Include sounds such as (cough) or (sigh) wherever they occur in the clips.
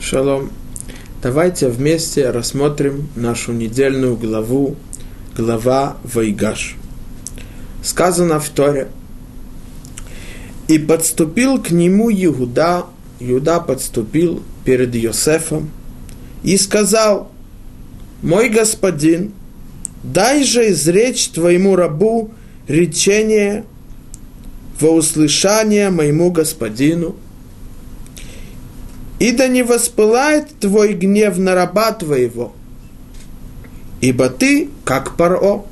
Шалом. Давайте вместе рассмотрим нашу недельную главу, глава Вайгаш. Сказано в Торе. И подступил к нему Иуда, Иуда подступил перед Йосефом и сказал, «Мой господин, дай же изречь твоему рабу речение во услышание моему господину, и да не воспылает твой гнев на раба твоего, ибо ты как паро.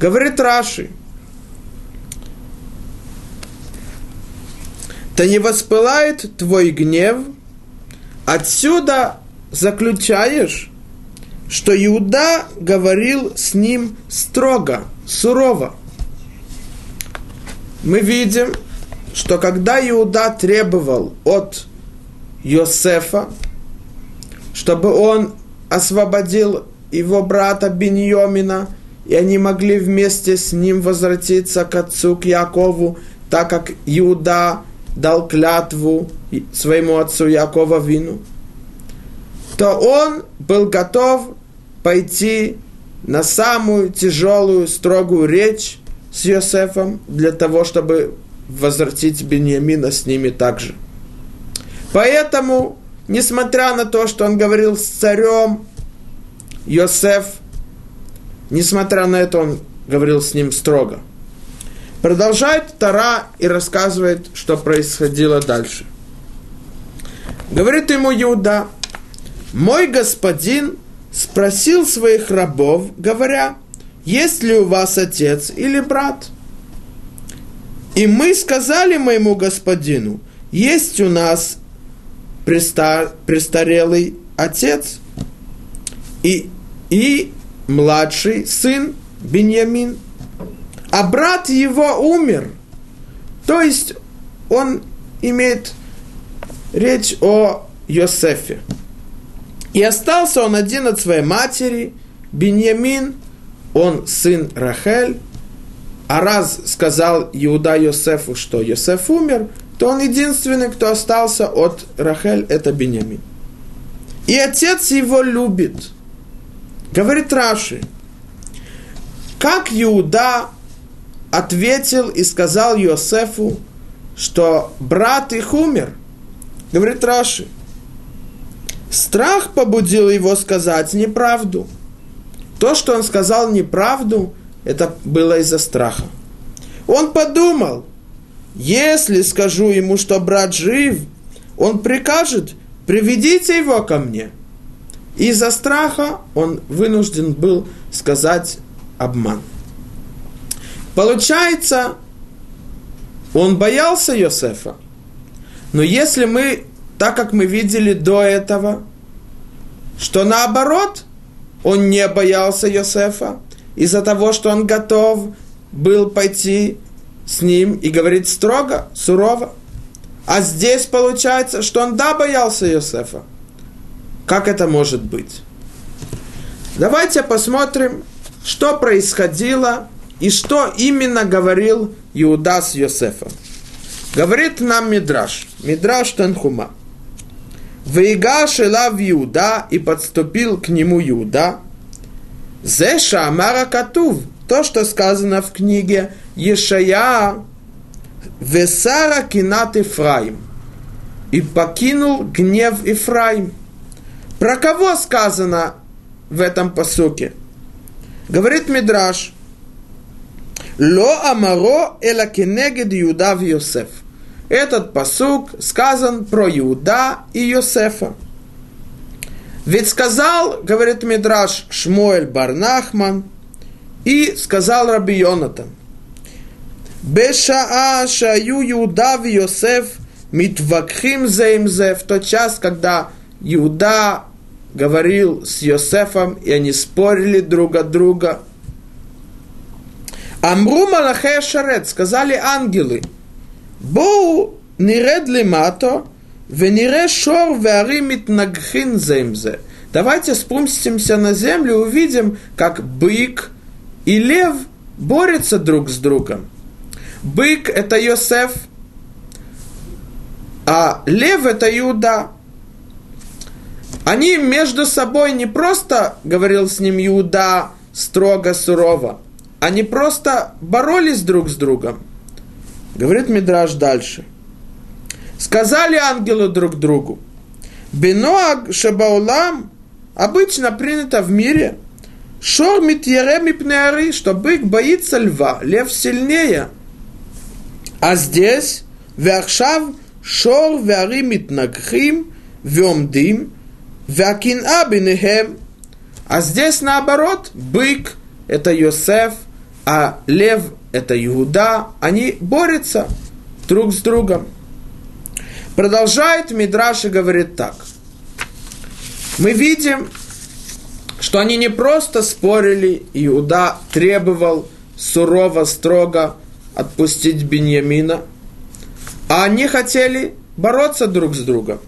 Говорит Раши, да не воспылает твой гнев, отсюда заключаешь, что Иуда говорил с ним строго, сурово. Мы видим, что когда Иуда требовал от Йосефа, чтобы он освободил его брата Беньомина, и они могли вместе с ним возвратиться к отцу, к Якову, так как Иуда дал клятву своему отцу Якова Вину, то он был готов пойти на самую тяжелую, строгую речь с Йосефом для того, чтобы возвратить Беньямина с ними также. Поэтому, несмотря на то, что он говорил с царем, Йосеф, несмотря на это, он говорил с ним строго. Продолжает Тара и рассказывает, что происходило дальше. Говорит ему Иуда, мой господин спросил своих рабов, говоря, есть ли у вас отец или брат? И мы сказали моему господину, есть у нас престар, престарелый отец и, и младший сын Беньямин. А брат его умер. То есть он имеет речь о Йосефе. И остался он один от своей матери, Беньямин, он сын Рахель. А раз сказал Иуда Йосефу, что Йосеф умер, то он единственный, кто остался от Рахель, это Бенямин. И отец его любит. Говорит Раши, как Иуда ответил и сказал Иосифу, что брат их умер. Говорит Раши, страх побудил его сказать неправду. То, что он сказал неправду, это было из-за страха. Он подумал, если скажу ему, что брат жив, он прикажет, приведите его ко мне. Из-за страха он вынужден был сказать обман. Получается, он боялся Йосефа. Но если мы, так как мы видели до этого, что наоборот, он не боялся Йосефа, из-за того, что он готов был пойти с ним и говорит строго, сурово. А здесь получается, что он да боялся Иосифа. Как это может быть? Давайте посмотрим, что происходило и что именно говорил Иуда с Иосифом. Говорит нам Мидраш, Мидраш Танхума. Вейга шелав Иуда и подступил к нему Иуда. Зеша Амара Катув, то, что сказано в книге Ешая Весара Кинат Ифраим и покинул гнев Ифраим. Про кого сказано в этом посуке? Говорит Мидраш, Ло Амаро Эла Кенегед Иуда в Йосеф. Этот посук сказан про Иуда и Йосефа. Ведь сказал, говорит Мидраш, Шмуэль Барнахман, и сказал Раби Йонатан, Бешаа шаю Иуда в Йосеф митвакхим зе в тот час, когда Иуда говорил с Йосефом, и они спорили друг от друга. Амру Малахе Шарет, сказали ангелы, Боу ниред лимато, венире шор веари митнагхин земзе. Давайте спустимся на землю увидим, как бык и лев борются друг с другом. Бык – это Йосеф, а лев – это Иуда. Они между собой не просто, говорил с ним Иуда, строго, сурово, они просто боролись друг с другом. Говорит Мидраж дальше. Сказали ангелы друг другу, Беноаг Шабаулам обычно принято в мире, Шор митьереми пнеары, что бык боится льва, лев сильнее. А здесь, вяхшав шор вяри митнагхим, вемдим, вякин'a бинехем. А здесь наоборот, бык – это Йосеф, а лев – это Иуда. Они борются друг с другом. Продолжает Мидраш и говорит так. Мы видим, что они не просто спорили, Иуда требовал сурово, строго отпустить Беньямина, а они хотели бороться друг с другом.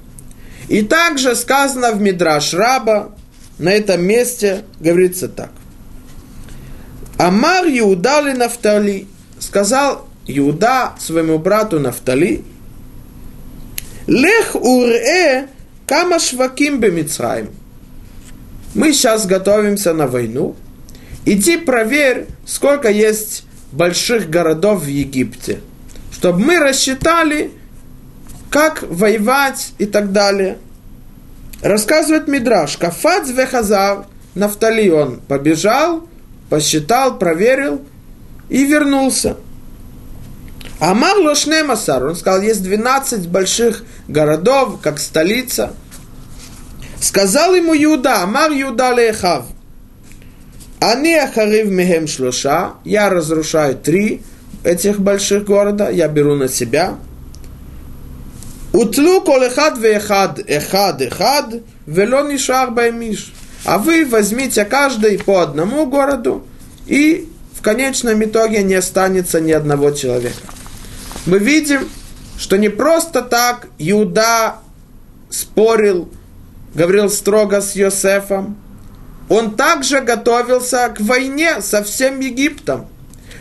И также сказано в Мидраш Раба, на этом месте говорится так. Амар Иуда ли Нафтали, сказал Иуда своему брату Нафтали, Лех уре кама бемицраим. Мы сейчас готовимся на войну. Иди проверь, сколько есть больших городов в Египте, чтобы мы рассчитали, как воевать и так далее. Рассказывает Мидраш, Кафац вехазав, Нафтали побежал, посчитал, проверил и вернулся. Амар Лошнемасар, он сказал, есть 12 больших городов, как столица. Сказал ему Юда, Амар Юда Лехав, они ахарив мехем шлоша, я разрушаю три этих больших города, я беру на себя. Утлу колехад вехад, эхад, эхад, вело нишар баймиш. А вы возьмите каждый по одному городу, и в конечном итоге не останется ни одного человека мы видим, что не просто так Иуда спорил, говорил строго с Йосефом, он также готовился к войне со всем Египтом.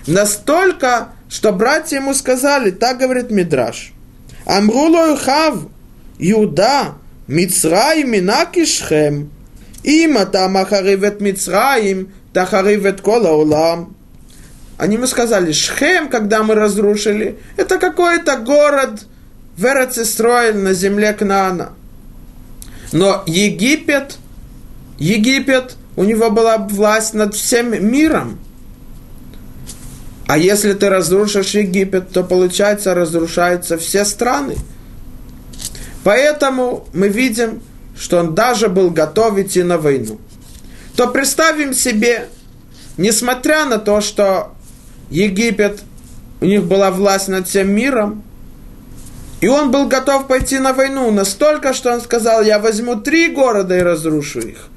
Настолько, что братья ему сказали, так говорит Мидраш, Амрулой хав, Иуда, Мицраим минакишхем, им там ахаривет Мицраим, тахаривет кола. Они ему сказали, Шхем, когда мы разрушили, это какой-то город в Эрцестроиль на земле Кнаана. Но Египет, Египет, у него была власть над всем миром. А если ты разрушишь Египет, то получается разрушаются все страны. Поэтому мы видим, что он даже был готов идти на войну. То представим себе, несмотря на то, что Египет, у них была власть над всем миром, и он был готов пойти на войну настолько, что он сказал, я возьму три города и разрушу их.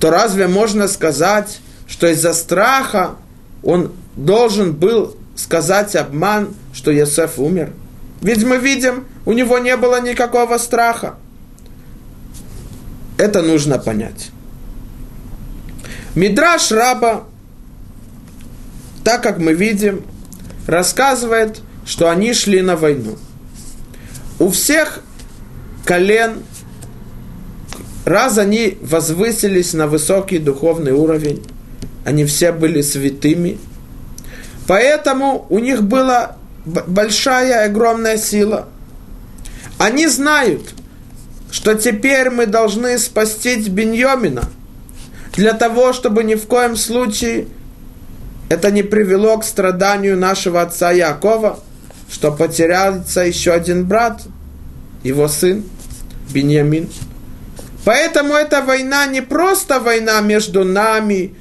То разве можно сказать, что из-за страха он должен был сказать обман, что Йосеф умер? Ведь мы видим, у него не было никакого страха. Это нужно понять. Мидраш раба так как мы видим, рассказывает, что они шли на войну. У всех колен, раз они возвысились на высокий духовный уровень, они все были святыми, поэтому у них была большая, огромная сила. Они знают, что теперь мы должны спасти Беньомина, для того, чтобы ни в коем случае это не привело к страданию нашего отца Якова, что потерялся еще один брат, его сын Беньямин. Поэтому эта война не просто война между нами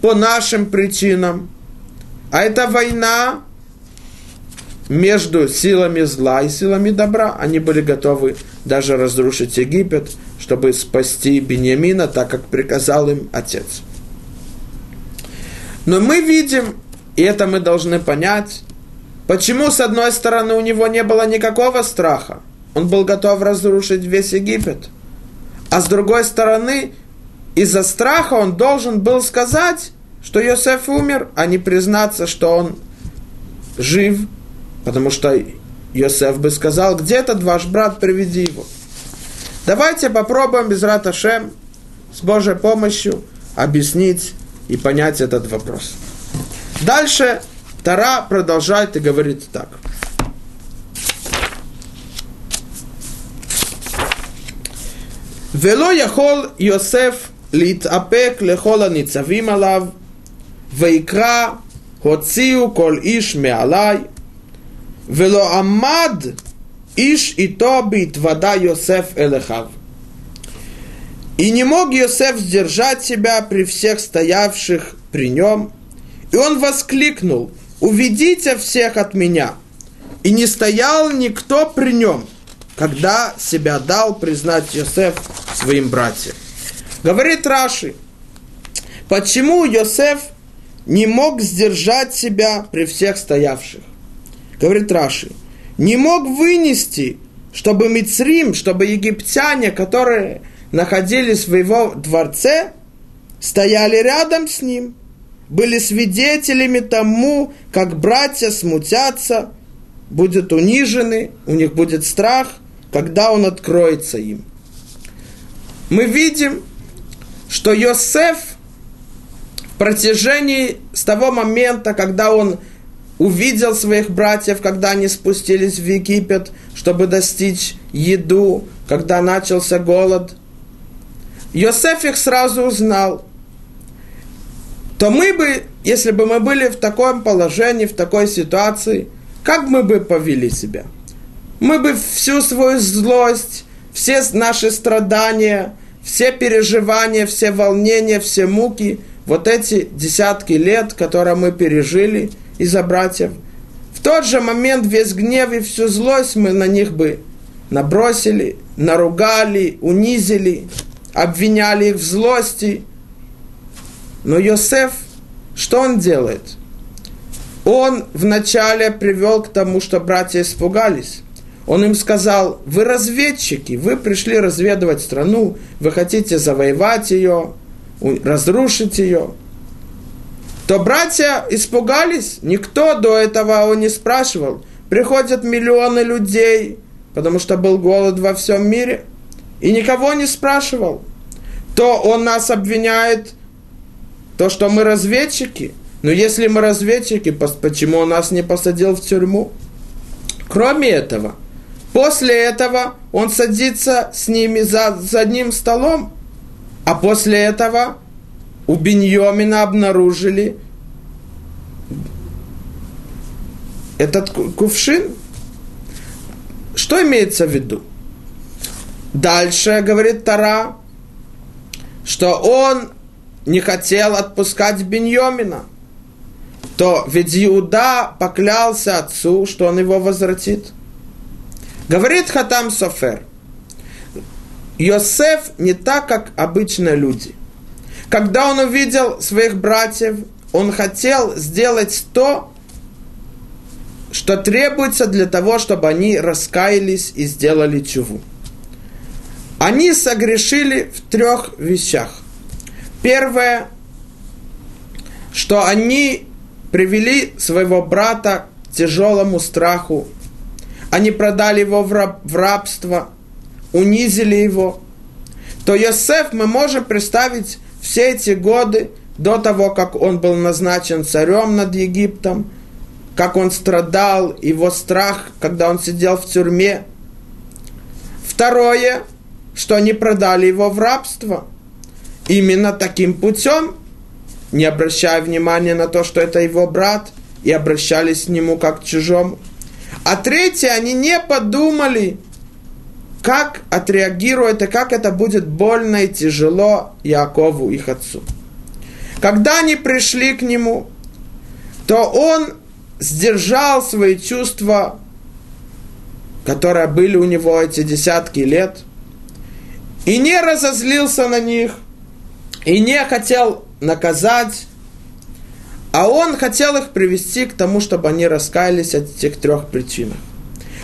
по нашим причинам, а это война между силами зла и силами добра. Они были готовы даже разрушить Египет, чтобы спасти Беньямина, так как приказал им отец. Но мы видим, и это мы должны понять, почему, с одной стороны, у него не было никакого страха. Он был готов разрушить весь Египет. А с другой стороны, из-за страха он должен был сказать, что Йосеф умер, а не признаться, что он жив, потому что Йосеф бы сказал, где этот ваш брат, приведи его. Давайте попробуем без Раташем с Божьей помощью объяснить и понять этот вопрос. Дальше Тара продолжает и говорит так. ולא יכול יוסף להתאפק לכל הניצבים עליו, ויקרא הוציאו כל איש מעלי, ולא עמד איש איתו בהתוודה Йосеф эль И не мог Йосеф сдержать себя при всех стоявших при нем. И он воскликнул, уведите всех от меня. И не стоял никто при нем, когда себя дал признать Йосеф своим братьям. Говорит Раши, почему Йосеф не мог сдержать себя при всех стоявших? Говорит Раши, не мог вынести, чтобы Мицрим, чтобы египтяне, которые находились в его дворце, стояли рядом с ним, были свидетелями тому, как братья смутятся, будут унижены, у них будет страх, когда он откроется им. Мы видим, что Йосеф в протяжении с того момента, когда он увидел своих братьев, когда они спустились в Египет, чтобы достичь еду, когда начался голод – Йосеф их сразу узнал, то мы бы, если бы мы были в таком положении, в такой ситуации, как мы бы повели себя? Мы бы всю свою злость, все наши страдания, все переживания, все волнения, все муки, вот эти десятки лет, которые мы пережили из-за братьев, в тот же момент весь гнев и всю злость мы на них бы набросили, наругали, унизили, обвиняли их в злости. Но Йосеф, что он делает? Он вначале привел к тому, что братья испугались. Он им сказал, вы разведчики, вы пришли разведывать страну, вы хотите завоевать ее, разрушить ее. То братья испугались, никто до этого он не спрашивал. Приходят миллионы людей, потому что был голод во всем мире – и никого не спрашивал, то он нас обвиняет, то, что мы разведчики. Но если мы разведчики, почему он нас не посадил в тюрьму? Кроме этого, после этого он садится с ними за, за одним столом, а после этого у Беньомина обнаружили этот кувшин. Что имеется в виду? Дальше говорит Тара, что он не хотел отпускать Беньомина, то ведь Иуда поклялся отцу, что он его возвратит. Говорит Хатам Софер, Йосеф не так, как обычные люди. Когда он увидел своих братьев, он хотел сделать то, что требуется для того, чтобы они раскаялись и сделали чуву. Они согрешили в трех вещах. Первое, что они привели своего брата к тяжелому страху. Они продали его в, раб, в рабство, унизили его. То Йосеф мы можем представить все эти годы до того, как он был назначен царем над Египтом, как он страдал, его страх, когда он сидел в тюрьме. Второе, что они продали его в рабство. Именно таким путем, не обращая внимания на то, что это его брат, и обращались к нему как к чужому. А третье, они не подумали, как отреагирует и как это будет больно и тяжело Якову, их отцу. Когда они пришли к нему, то он сдержал свои чувства, которые были у него эти десятки лет – и не разозлился на них, и не хотел наказать, а он хотел их привести к тому, чтобы они раскаялись от этих трех причин.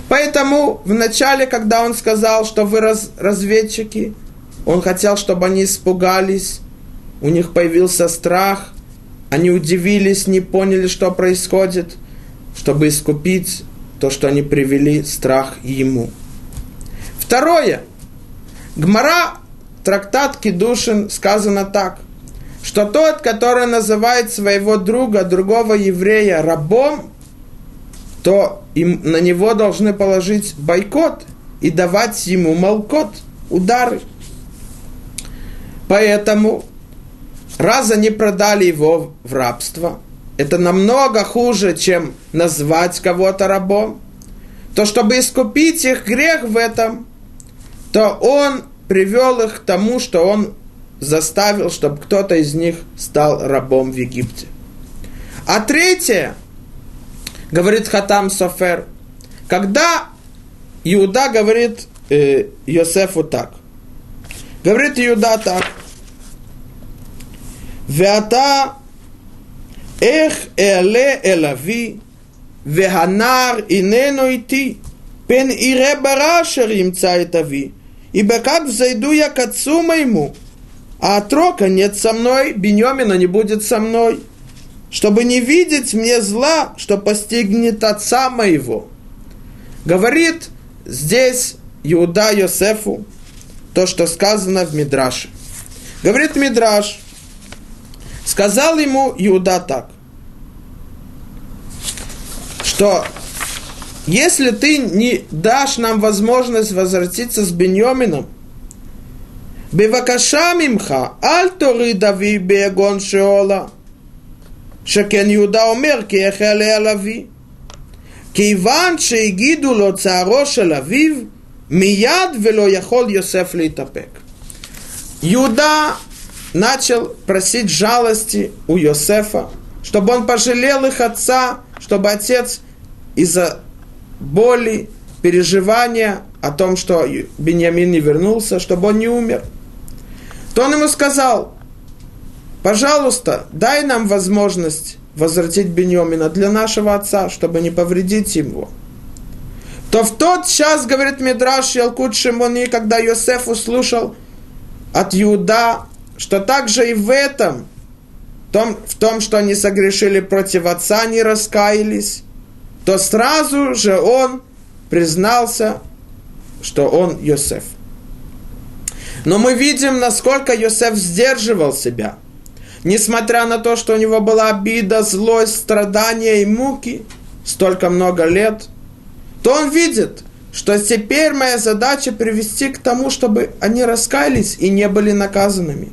Поэтому в начале, когда он сказал, что вы раз, разведчики, он хотел, чтобы они испугались, у них появился страх, они удивились, не поняли, что происходит, чтобы искупить то, что они привели страх ему. Второе – Гмара, трактат Кедушин, сказано так, что тот, который называет своего друга, другого еврея рабом, то им, на него должны положить бойкот и давать ему молкот, удары. Поэтому, раз они продали его в рабство, это намного хуже, чем назвать кого-то рабом, то чтобы искупить их грех в этом, то он привел их к тому, что он заставил, чтобы кто-то из них стал рабом в Египте. А третье, говорит Хатам Софер, когда Иуда говорит э, Йосефу так, говорит Иуда так, «Веата эх эле элави, веханар инену ити, пен ире барашер имца это ви» ибо как взойду я к отцу моему, а отрока нет со мной, Беньомина не будет со мной, чтобы не видеть мне зла, что постигнет отца моего. Говорит здесь Иуда Йосефу то, что сказано в Мидраше. Говорит Мидраш, сказал ему Иуда так, что если ты не дашь нам возможность возвратиться с Беньомином, בבקשה ממך, אל תוריד אבי ביגון שאולה. שכן יהודה אומר כי יחלה על אבי. כיוון שהגידו לו צערו של אביו, מיד ולא יכול יוסף להתאפק. Иуда начал просить жалости у Йосефа, чтобы он пожалел их отца, чтобы отец из-за боли, переживания о том, что Беньямин не вернулся, чтобы он не умер – то он ему сказал, пожалуйста, дай нам возможность возвратить Беньомина для нашего отца, чтобы не повредить его. То в тот час, говорит Мидраш Ялкут Шимони, когда Йосеф услышал от Иуда, что также и в этом, в том, в том, что они согрешили против отца, не раскаялись, то сразу же он признался, что он Йосеф. Но мы видим, насколько Йосеф сдерживал себя. Несмотря на то, что у него была обида, злость, страдания и муки, столько много лет, то он видит, что теперь моя задача привести к тому, чтобы они раскаялись и не были наказанными.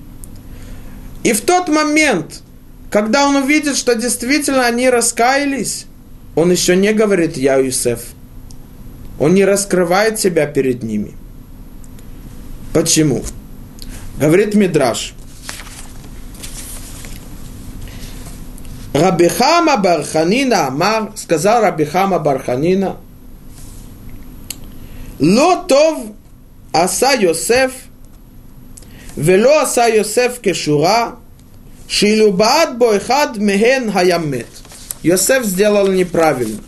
И в тот момент, когда он увидит, что действительно они раскаялись, он еще не говорит «Я Юсеф». Он не раскрывает себя перед ними. Почему? Говорит Мидраш. Рабихама Барханина Амар, сказал Рабихама Барханина, Лотов Аса Йосеф, Вело Аса Йосеф Кешура, Шилубад Бойхад Мехен Хаямет. Йосеф сделал неправильно.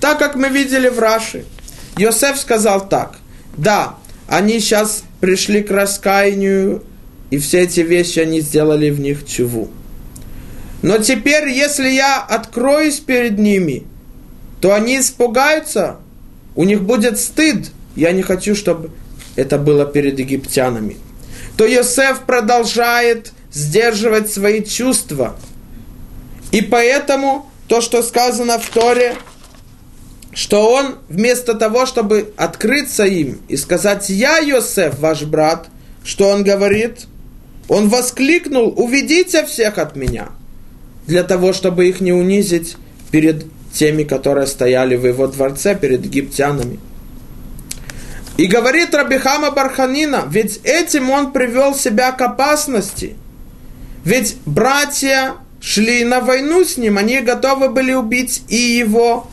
Так как мы видели в Раши, Йосеф сказал так, да, они сейчас пришли к раскаянию, и все эти вещи они сделали в них чуву. Но теперь, если я откроюсь перед ними, то они испугаются, у них будет стыд. Я не хочу, чтобы это было перед египтянами. То Йосеф продолжает сдерживать свои чувства. И поэтому то, что сказано в Торе, что он вместо того, чтобы открыться им и сказать «Я, Йосеф, ваш брат», что он говорит? Он воскликнул «Уведите всех от меня», для того, чтобы их не унизить перед теми, которые стояли в его дворце, перед египтянами. И говорит Рабихама Барханина, ведь этим он привел себя к опасности. Ведь братья шли на войну с ним, они готовы были убить и его,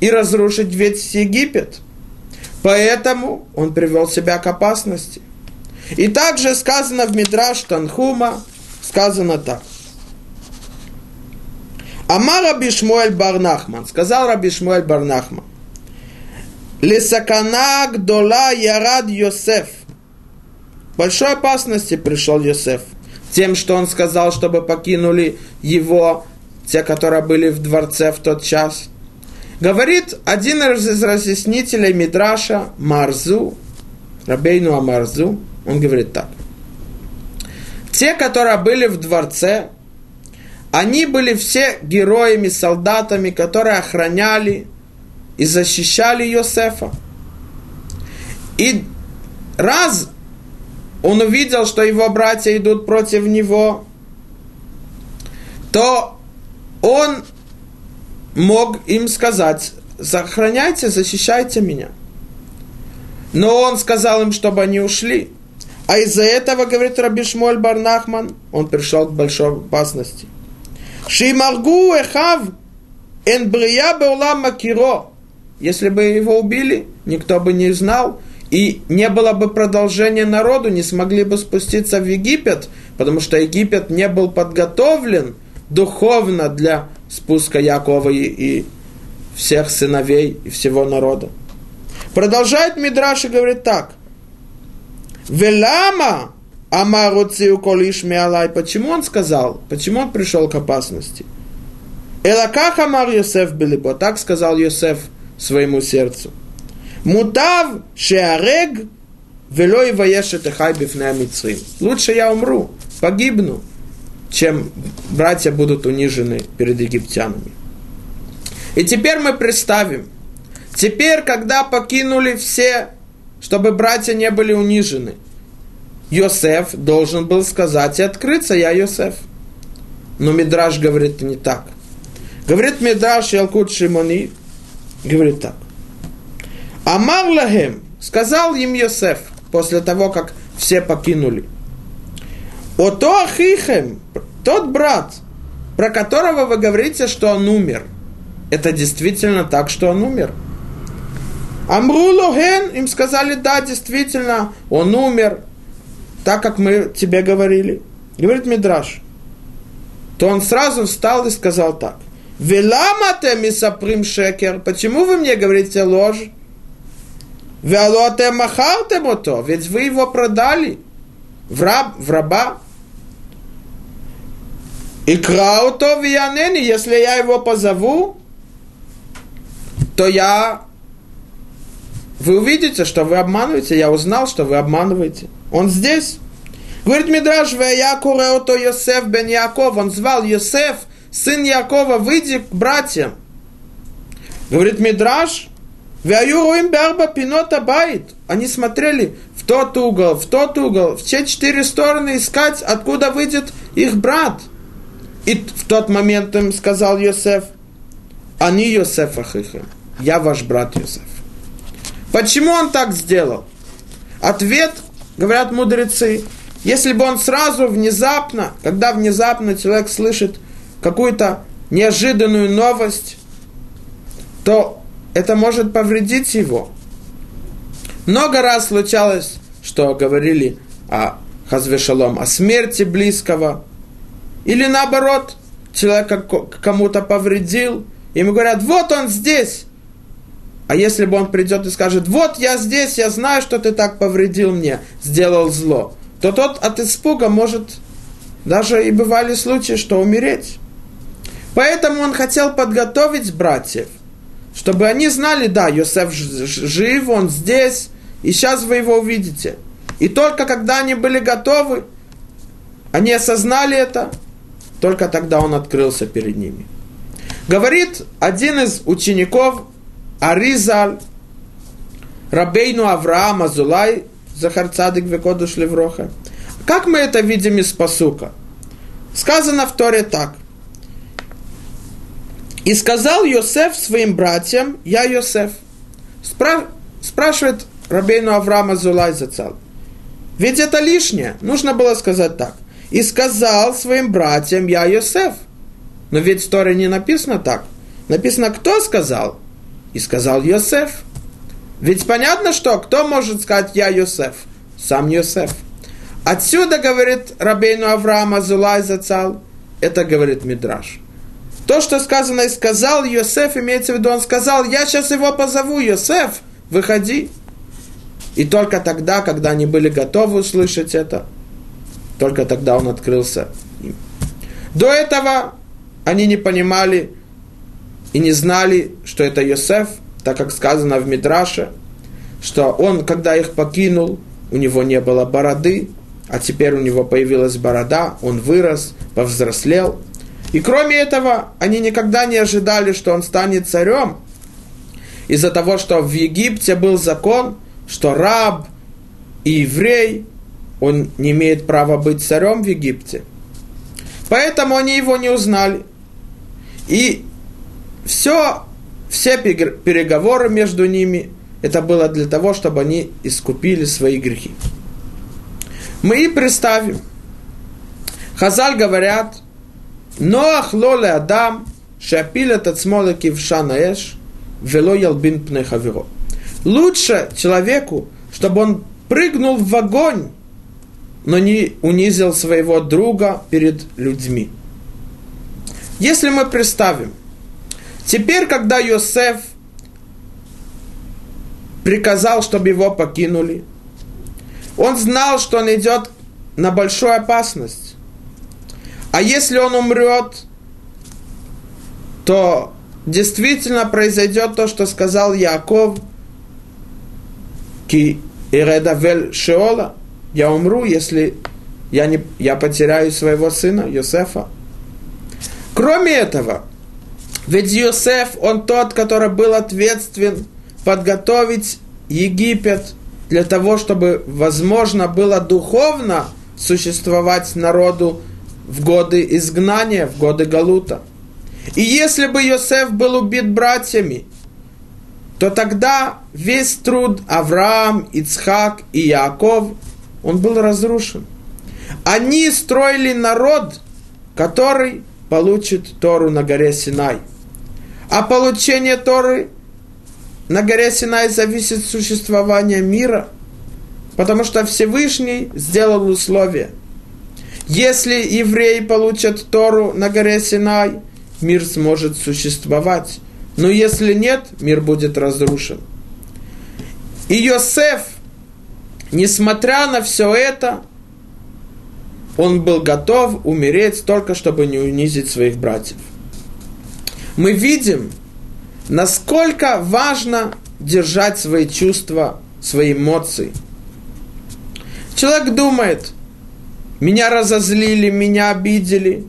и разрушить весь Египет. Поэтому он привел себя к опасности. И также сказано в Мидраш Танхума, сказано так. Амар Раби Шмуэль Барнахман, сказал Раби Шмуэль Барнахман, Лесакана Гдола Ярад Йосеф. Большой опасности пришел Йосеф. Тем, что он сказал, чтобы покинули его те, которые были в дворце в тот час. Говорит один из разъяснителей Мидраша Марзу, Рабейну Амарзу, Он говорит так. Те, которые были в дворце, они были все героями, солдатами, которые охраняли и защищали Йосефа. И раз он увидел, что его братья идут против него, то он мог им сказать, сохраняйте, защищайте меня. Но он сказал им, чтобы они ушли. А из-за этого, говорит Раби Шмоль Барнахман, он пришел к большой опасности. Шимаргу эхав эн брия беулам макиро. Если бы его убили, никто бы не знал, и не было бы продолжения народу, не смогли бы спуститься в Египет, потому что Египет не был подготовлен духовно для спуска Якова и, и всех сыновей и всего народа. Продолжает Мидраш и говорит так. Велама Амаруцию колиш миалай. Почему он сказал? Почему он пришел к опасности? Элаках Амар Йосеф Белибо. Так сказал Йосеф своему сердцу. Мутав шеарег велой ваешет эхай бифнеамицрим. Лучше я умру, погибну, чем братья будут унижены перед египтянами. И теперь мы представим, теперь, когда покинули все, чтобы братья не были унижены, Йосеф должен был сказать и открыться, я Йосеф. Но Мидраш говорит не так. Говорит Мидраш Ялкут Шимони, говорит так. Амар Лагем, сказал им Йосеф, после того, как все покинули. Ото Ахихем, тот брат, про которого вы говорите, что он умер, это действительно так, что он умер. Амру Логен, им сказали, да, действительно, он умер, так как мы тебе говорили. Говорит Мидраш. То он сразу встал и сказал так. Веламате мисаприм шекер. Почему вы мне говорите ложь? Вялоте махарте мото. Ведь вы его продали в, раб, в раба. И крауто виянени, если я его позову, то я... Вы увидите, что вы обманываете. Я узнал, что вы обманываете. Он здесь. Говорит Мидраш, я то Йосеф бен Яков. Он звал Йосеф, сын Якова, выйди к братьям. Говорит Мидраш, Вяюруим берба пинота байт. Они смотрели в тот угол, в тот угол, в все четыре стороны искать, откуда выйдет их брат. И в тот момент им сказал Йосеф, они Йосеф Ахихем, я ваш брат Йосеф. Почему он так сделал? Ответ, говорят мудрецы, если бы он сразу, внезапно, когда внезапно человек слышит какую-то неожиданную новость, то это может повредить его. Много раз случалось, что говорили о Хазвешалом, о смерти близкого, или наоборот, человек кому-то повредил, ему говорят, вот он здесь. А если бы он придет и скажет, вот я здесь, я знаю, что ты так повредил мне, сделал зло, то тот от испуга может, даже и бывали случаи, что умереть. Поэтому он хотел подготовить братьев – чтобы они знали, да, Йосеф жив, он здесь, и сейчас вы его увидите. И только когда они были готовы, они осознали это, только тогда он открылся перед ними. Говорит один из учеников Аризаль, Рабейну Авраама Зулай, Захар Цадик Векодуш Левроха. Как мы это видим из посука? Сказано в Торе так. И сказал Йосеф своим братьям, я Йосеф. Спра- спрашивает Рабейну Авраама Зулай Зацал. Ведь это лишнее. Нужно было сказать так. И сказал своим братьям, я Йосеф. Но ведь в Торе не написано так. Написано, кто сказал? И сказал Йосеф. Ведь понятно, что кто может сказать я Йосеф? Сам Йосеф. Отсюда, говорит Рабейну Авраама Зулай Зацал, это говорит Мидраш. То, что сказано и сказал Йосеф, имеется в виду, он сказал, я сейчас его позову, Йосеф, выходи. И только тогда, когда они были готовы услышать это, только тогда он открылся им. До этого они не понимали и не знали, что это Йосеф, так как сказано в Мидраше, что он, когда их покинул, у него не было бороды, а теперь у него появилась борода, он вырос, повзрослел. И кроме этого, они никогда не ожидали, что он станет царем, из-за того, что в Египте был закон, что раб и еврей, он не имеет права быть царем в Египте. Поэтому они его не узнали. И все, все переговоры между ними, это было для того, чтобы они искупили свои грехи. Мы и представим. Хазаль говорят, Ноах лоле Адам, шапил этот смолоки в шанаэш, вело ялбин пнехаверо. Лучше человеку, чтобы он прыгнул в огонь, но не унизил своего друга перед людьми. Если мы представим, теперь, когда Йосеф приказал, чтобы его покинули, он знал, что он идет на большую опасность. А если он умрет, то действительно произойдет то, что сказал Яков, ки иредавель шеола, я умру, если я, не, я потеряю своего сына Йосефа. Кроме этого, ведь Йосеф, он тот, который был ответственен подготовить Египет для того, чтобы возможно было духовно существовать народу в годы изгнания, в годы Галута. И если бы Йосеф был убит братьями, то тогда весь труд Авраам, Ицхак и Яков, он был разрушен. Они строили народ, который получит Тору на горе Синай. А получение Торы на горе Синай зависит существования мира, потому что Всевышний сделал условия. Если евреи получат Тору на горе Синай, мир сможет существовать. Но если нет, мир будет разрушен. И Йосеф, несмотря на все это, он был готов умереть только, чтобы не унизить своих братьев. Мы видим, насколько важно держать свои чувства, свои эмоции. Человек думает, меня разозлили, меня обидели,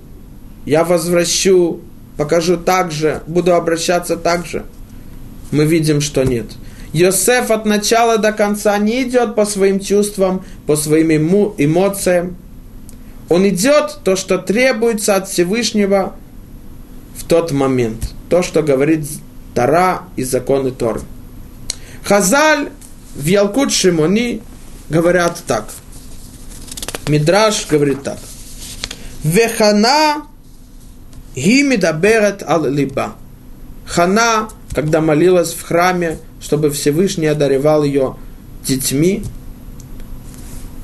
я возвращу, покажу так же, буду обращаться так же. Мы видим, что нет. Йосеф от начала до конца не идет по своим чувствам, по своим эмоциям. Он идет то, что требуется от Всевышнего в тот момент. То, что говорит Тара и законы Торы. Хазаль в Ялкут Шимони говорят так. Мидраш говорит так. Вехана гимидаберет ал либа. Хана, когда молилась в храме, чтобы Всевышний одаревал ее детьми,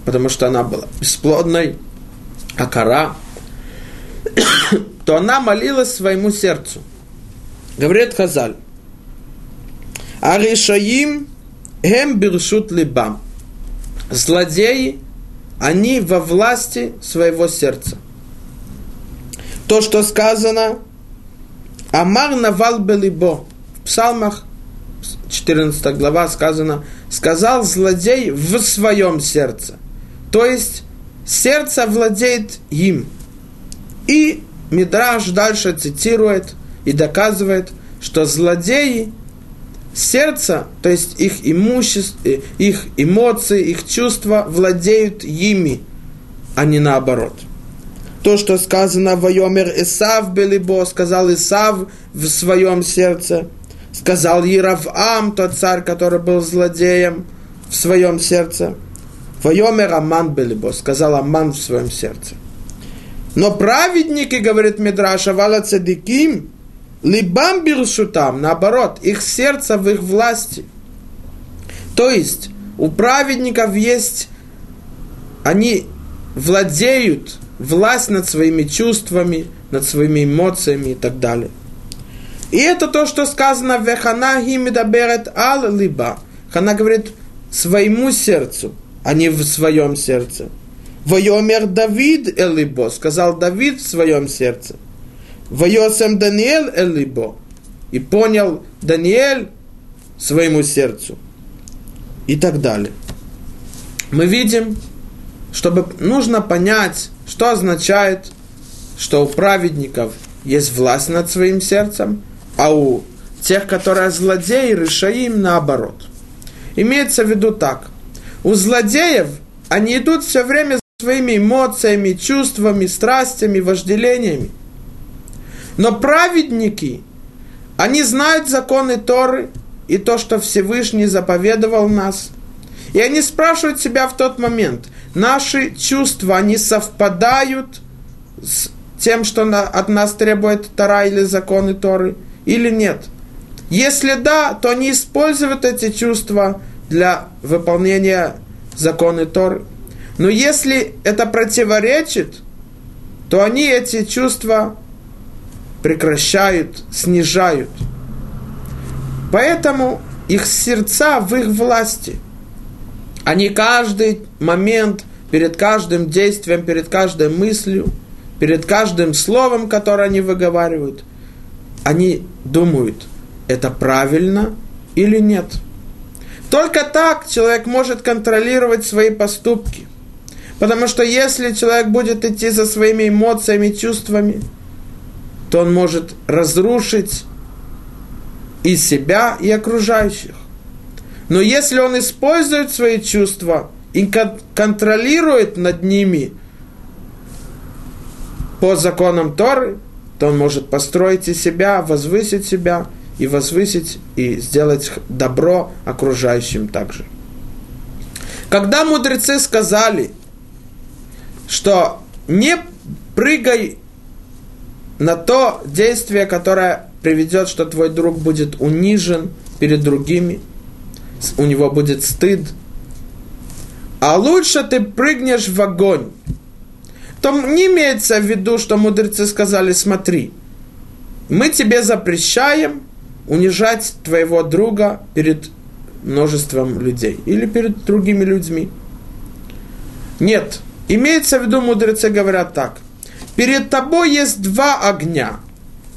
потому что она была бесплодной, а кора, (coughs) то она молилась своему сердцу. Говорит Хазаль. Аришаим гем биршут либам. Злодеи, они во власти своего сердца. То, что сказано, Амар навал белибо. В псалмах 14 глава сказано, сказал злодей в своем сердце. То есть, сердце владеет им. И Мидраш дальше цитирует и доказывает, что злодеи сердце, то есть их имущество, э, их эмоции, их чувства владеют ими, а не наоборот. То, что сказано в Йомер Исав Белибо, сказал Исав в своем сердце, сказал Яровам, тот царь, который был злодеем в своем сердце. Вайомер Аман Белибо, сказал Аман в своем сердце. Но праведники, говорит Мидраша, Вала Цадиким, Либам биршутам, наоборот, их сердце в их власти. То есть у праведников есть, они владеют власть над своими чувствами, над своими эмоциями и так далее. И это то, что сказано в Химидаберет Ал Либа. Хана говорит своему сердцу, а не в своем сердце. Вайомер Давид Элибо, сказал Давид в своем сердце – Вайосем Даниэль Элибо. И понял Даниэль своему сердцу. И так далее. мы видим, чтобы нужно понять, что означает, что у праведников есть власть над своим сердцем, а у тех, которые злодеи, решаим наоборот. Имеется в виду так. У злодеев они идут все время своими эмоциями, чувствами, страстями, вожделениями. Но праведники, они знают законы Торы и то, что Всевышний заповедовал нас. И они спрашивают себя в тот момент, наши чувства, они совпадают с тем, что от нас требует Тора или законы Торы, или нет. Если да, то они используют эти чувства для выполнения законы Торы. Но если это противоречит, то они эти чувства прекращают, снижают. Поэтому их сердца в их власти. Они каждый момент, перед каждым действием, перед каждой мыслью, перед каждым словом, которое они выговаривают, они думают, это правильно или нет. Только так человек может контролировать свои поступки. Потому что если человек будет идти за своими эмоциями, чувствами, то он может разрушить и себя, и окружающих. Но если он использует свои чувства и контролирует над ними по законам Торы, то он может построить из себя, возвысить себя и возвысить и сделать добро окружающим также. Когда мудрецы сказали, что не прыгай на то действие, которое приведет, что твой друг будет унижен перед другими, у него будет стыд, а лучше ты прыгнешь в огонь, то не имеется в виду, что мудрецы сказали, смотри, мы тебе запрещаем унижать твоего друга перед множеством людей или перед другими людьми. Нет, Имеется в виду, мудрецы говорят так. Перед тобой есть два огня.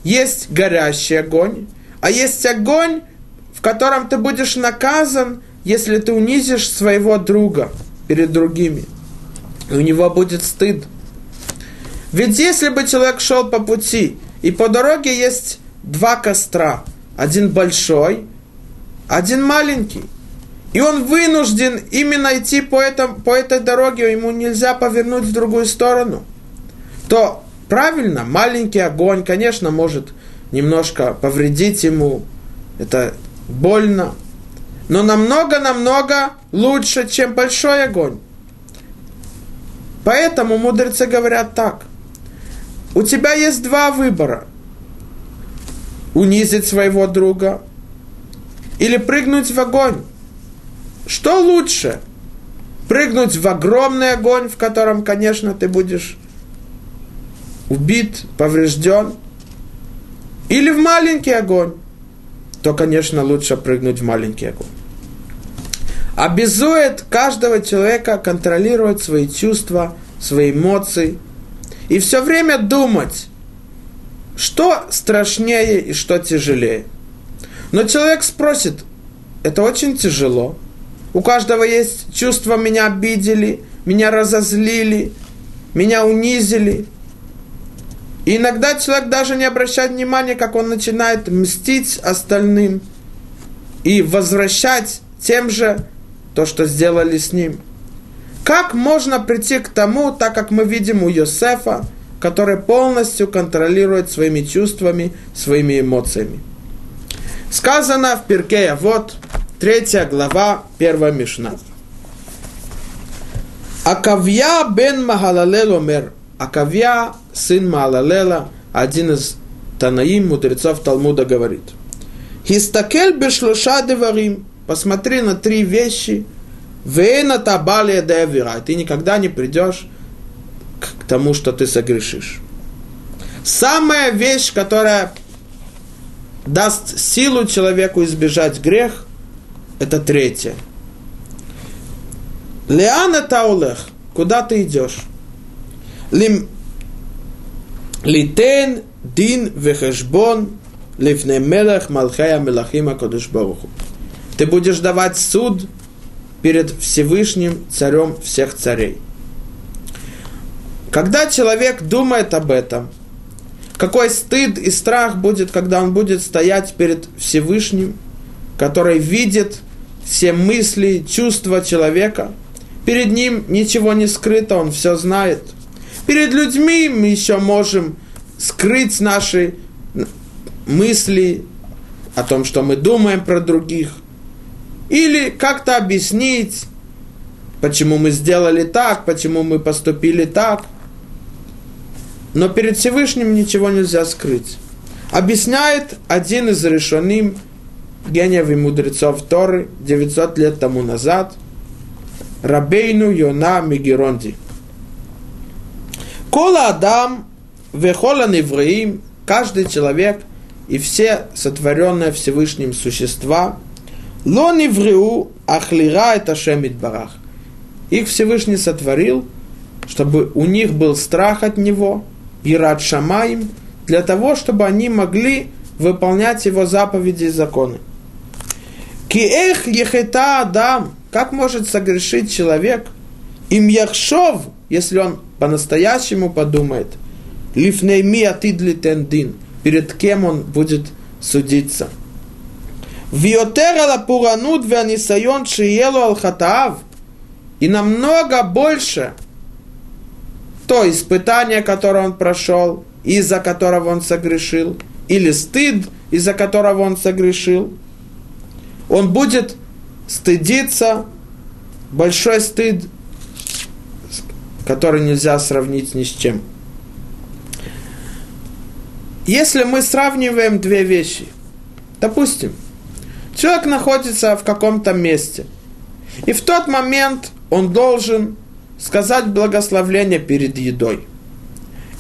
Есть горящий огонь, а есть огонь, в котором ты будешь наказан, если ты унизишь своего друга перед другими. И у него будет стыд. Ведь если бы человек шел по пути, и по дороге есть два костра, один большой, один маленький, и он вынужден именно идти по, этом, по этой дороге, ему нельзя повернуть в другую сторону, то правильно, маленький огонь, конечно, может немножко повредить ему, это больно, но намного-намного лучше, чем большой огонь. Поэтому мудрецы говорят так. У тебя есть два выбора. Унизить своего друга или прыгнуть в огонь. Что лучше? Прыгнуть в огромный огонь, в котором, конечно, ты будешь убит, поврежден, или в маленький огонь, то, конечно, лучше прыгнуть в маленький огонь. Обязует каждого человека контролировать свои чувства, свои эмоции и все время думать, что страшнее и что тяжелее. Но человек спросит, это очень тяжело – у каждого есть чувство, меня обидели, меня разозлили, меня унизили. И иногда человек даже не обращает внимания, как он начинает мстить остальным и возвращать тем же то, что сделали с ним. Как можно прийти к тому, так как мы видим у Йосефа, который полностью контролирует своими чувствами, своими эмоциями. Сказано в Пиркея, вот, Третья глава, первая Мишна. Акавья бен Махалалел омер. Акавья, сын Махалалела, один из Танаим, мудрецов Талмуда, говорит. Хистакель бешлуша деварим. Посмотри на три вещи. Вейна табалия девира. Ты никогда не придешь к тому, что ты согрешишь. Самая вещь, которая даст силу человеку избежать грех – это третье. Леана таулех. Куда ты идешь? Лим... Литен дин вехешбон лифне мелех малхая мелахима кодыш баруху. Ты будешь давать суд перед Всевышним Царем всех царей. Когда человек думает об этом, какой стыд и страх будет, когда он будет стоять перед Всевышним, который видит все мысли, чувства человека. Перед ним ничего не скрыто, он все знает. Перед людьми мы еще можем скрыть наши мысли о том, что мы думаем про других. Или как-то объяснить, почему мы сделали так, почему мы поступили так. Но перед Всевышним ничего нельзя скрыть. Объясняет один из решенным гениев и мудрецов Торы 900 лет тому назад, Рабейну Йона Мегеронди. Кола Адам, Вехола Невраим, каждый человек и все сотворенные Всевышним существа, Ло Невреу Ахлира это Шемит Барах. Их Всевышний сотворил, чтобы у них был страх от Него, и рад Шамаим, для того, чтобы они могли выполнять Его заповеди и законы. Киэх ехета адам, как может согрешить человек? Им яхшов, если он по-настоящему подумает, лифней ми атидли тендин, перед кем он будет судиться. Виотера пуранут ванисайон шиелу алхатаав, и намного больше то испытание, которое он прошел, из-за которого он согрешил, или стыд, из-за которого он согрешил – он будет стыдиться, большой стыд, который нельзя сравнить ни с чем. Если мы сравниваем две вещи, допустим, человек находится в каком-то месте, и в тот момент он должен сказать благословление перед едой.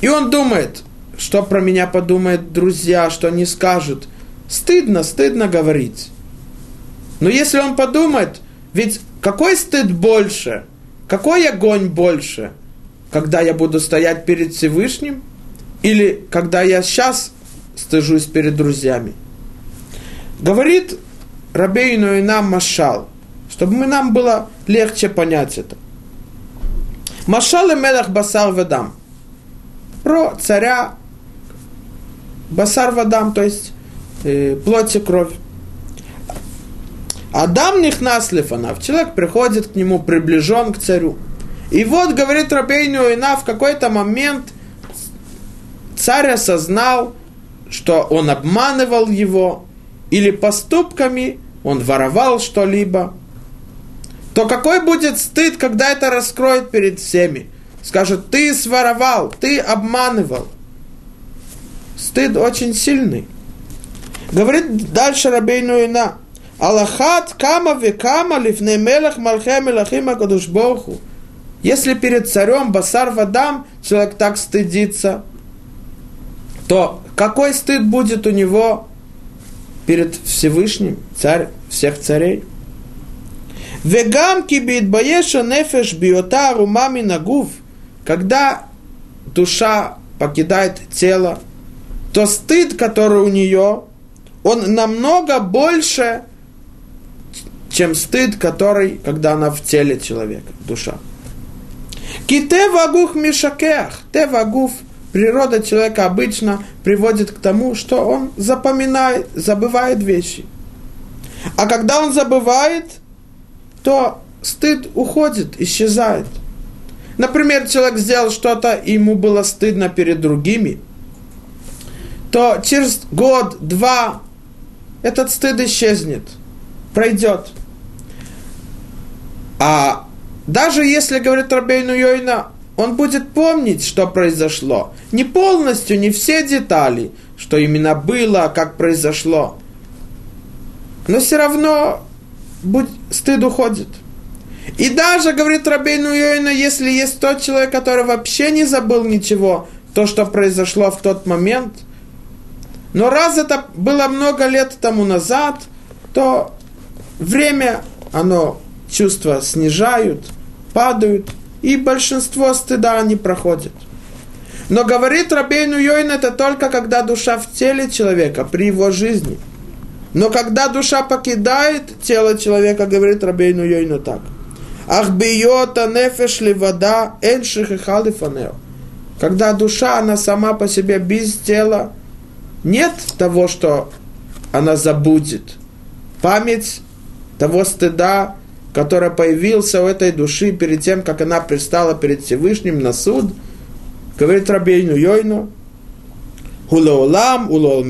И он думает, что про меня подумают друзья, что они скажут. Стыдно, стыдно говорить. Но если он подумает, ведь какой стыд больше, какой огонь больше, когда я буду стоять перед Всевышним, или когда я сейчас стыжусь перед друзьями. Говорит Рабейну и нам Машал, чтобы мы, нам было легче понять это. Машал и Мелах Басар Вадам. Про царя Басар Вадам, то есть э, плоть и кровь. Адам нихнас лифанав. Человек приходит к нему, приближен к царю. И вот, говорит Рабейну Ина, в какой-то момент царь осознал, что он обманывал его, или поступками он воровал что-либо, то какой будет стыд, когда это раскроет перед всеми? Скажет, ты своровал, ты обманывал. Стыд очень сильный. Говорит дальше Рабейну Ина, Аллахат кама векама лифней мелах малхе мелахим акадушбоху. Если перед царем Басар Вадам человек так стыдится, то какой стыд будет у него перед Всевышним, царь всех царей? Вегам кибит баеша нефеш биота румами нагув, когда душа покидает тело, то стыд, который у нее, он намного больше, чем стыд, который, когда она в теле человека, душа. Ките вагух мишакех, те вагуф, природа человека обычно приводит к тому, что он запоминает, забывает вещи. А когда он забывает, то стыд уходит, исчезает. Например, человек сделал что-то, и ему было стыдно перед другими, то через год, два этот стыд исчезнет, пройдет. А даже если, говорит Рабейну Йойна, он будет помнить, что произошло. Не полностью, не все детали, что именно было, как произошло. Но все равно будь, стыд уходит. И даже, говорит Рабейну Йойна, если есть тот человек, который вообще не забыл ничего, то, что произошло в тот момент, но раз это было много лет тому назад, то время, оно чувства снижают, падают, и большинство стыда не проходит. Но говорит Рабейну Йойн это только когда душа в теле человека, при его жизни. Но когда душа покидает тело человека, говорит Рабейну Йойну так. Ах бьета нефеш ли вода халифанео. Когда душа, она сама по себе без тела, нет того, что она забудет. Память того стыда, который появился у этой души перед тем, как она пристала перед Всевышним на суд, говорит Рабейну Йойну, Хулеолам, улол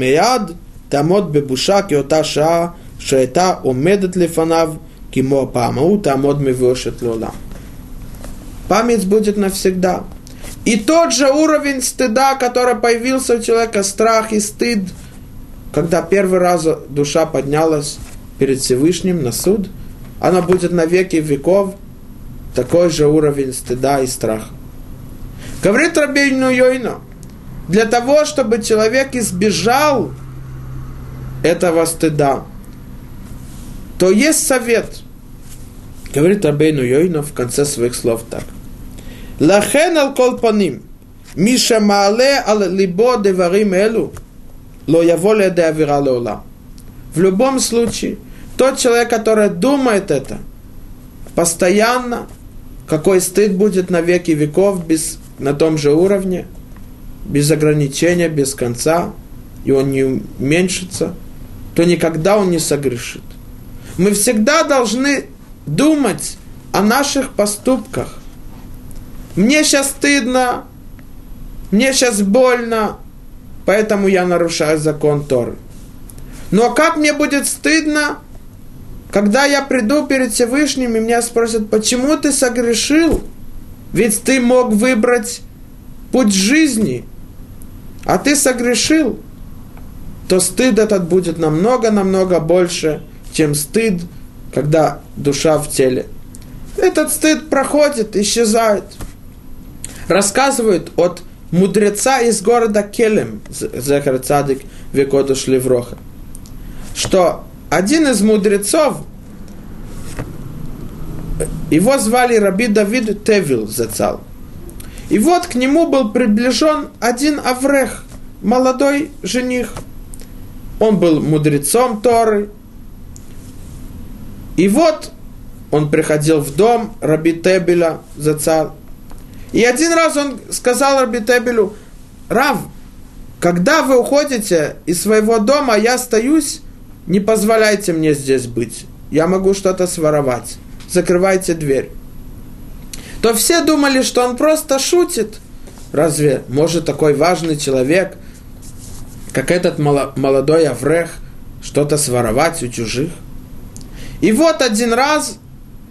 тамот бебуша киота ша, шаэта умедет лифанав, кимо памау, тамот мивошет лолам. Память будет навсегда. И тот же уровень стыда, который появился у человека, страх и стыд, когда первый раз душа поднялась перед Всевышним на суд, она будет на веки веков такой же уровень стыда и страха. Говорит Рабейну Йойна, для того, чтобы человек избежал этого стыда, то есть совет. Говорит Рабейну Йойна в конце своих слов так – Лахен ал кол паним. Миша маале ал либо деварим элу. Ло яво леде авира. В любом случае, тот человек, который думает это, постоянно, какой стыд будет на веки веков без, на том же уровне, без ограничения, без конца, и он не уменьшится, то никогда он не согрешит. Мы всегда должны думать о наших поступках, мне сейчас стыдно, мне сейчас больно, поэтому я нарушаю закон Торы. Но как мне будет стыдно, когда я приду перед Всевышним, и меня спросят, почему ты согрешил? Ведь ты мог выбрать путь жизни, а ты согрешил, то стыд этот будет намного-намного больше, чем стыд, когда душа в теле. Этот стыд проходит, исчезает – рассказывают от мудреца из города Келем, Зехар Цадик Векодуш Левроха, что один из мудрецов, его звали Раби Давид Тевил Зацал. И вот к нему был приближен один Аврех, молодой жених. Он был мудрецом Торы. И вот он приходил в дом Раби Тебеля Зацал. И один раз он сказал Рабитебелю, Рав, когда вы уходите из своего дома, я остаюсь, не позволяйте мне здесь быть. Я могу что-то своровать. Закрывайте дверь. То все думали, что он просто шутит. Разве может такой важный человек, как этот молодой Аврех, что-то своровать у чужих? И вот один раз,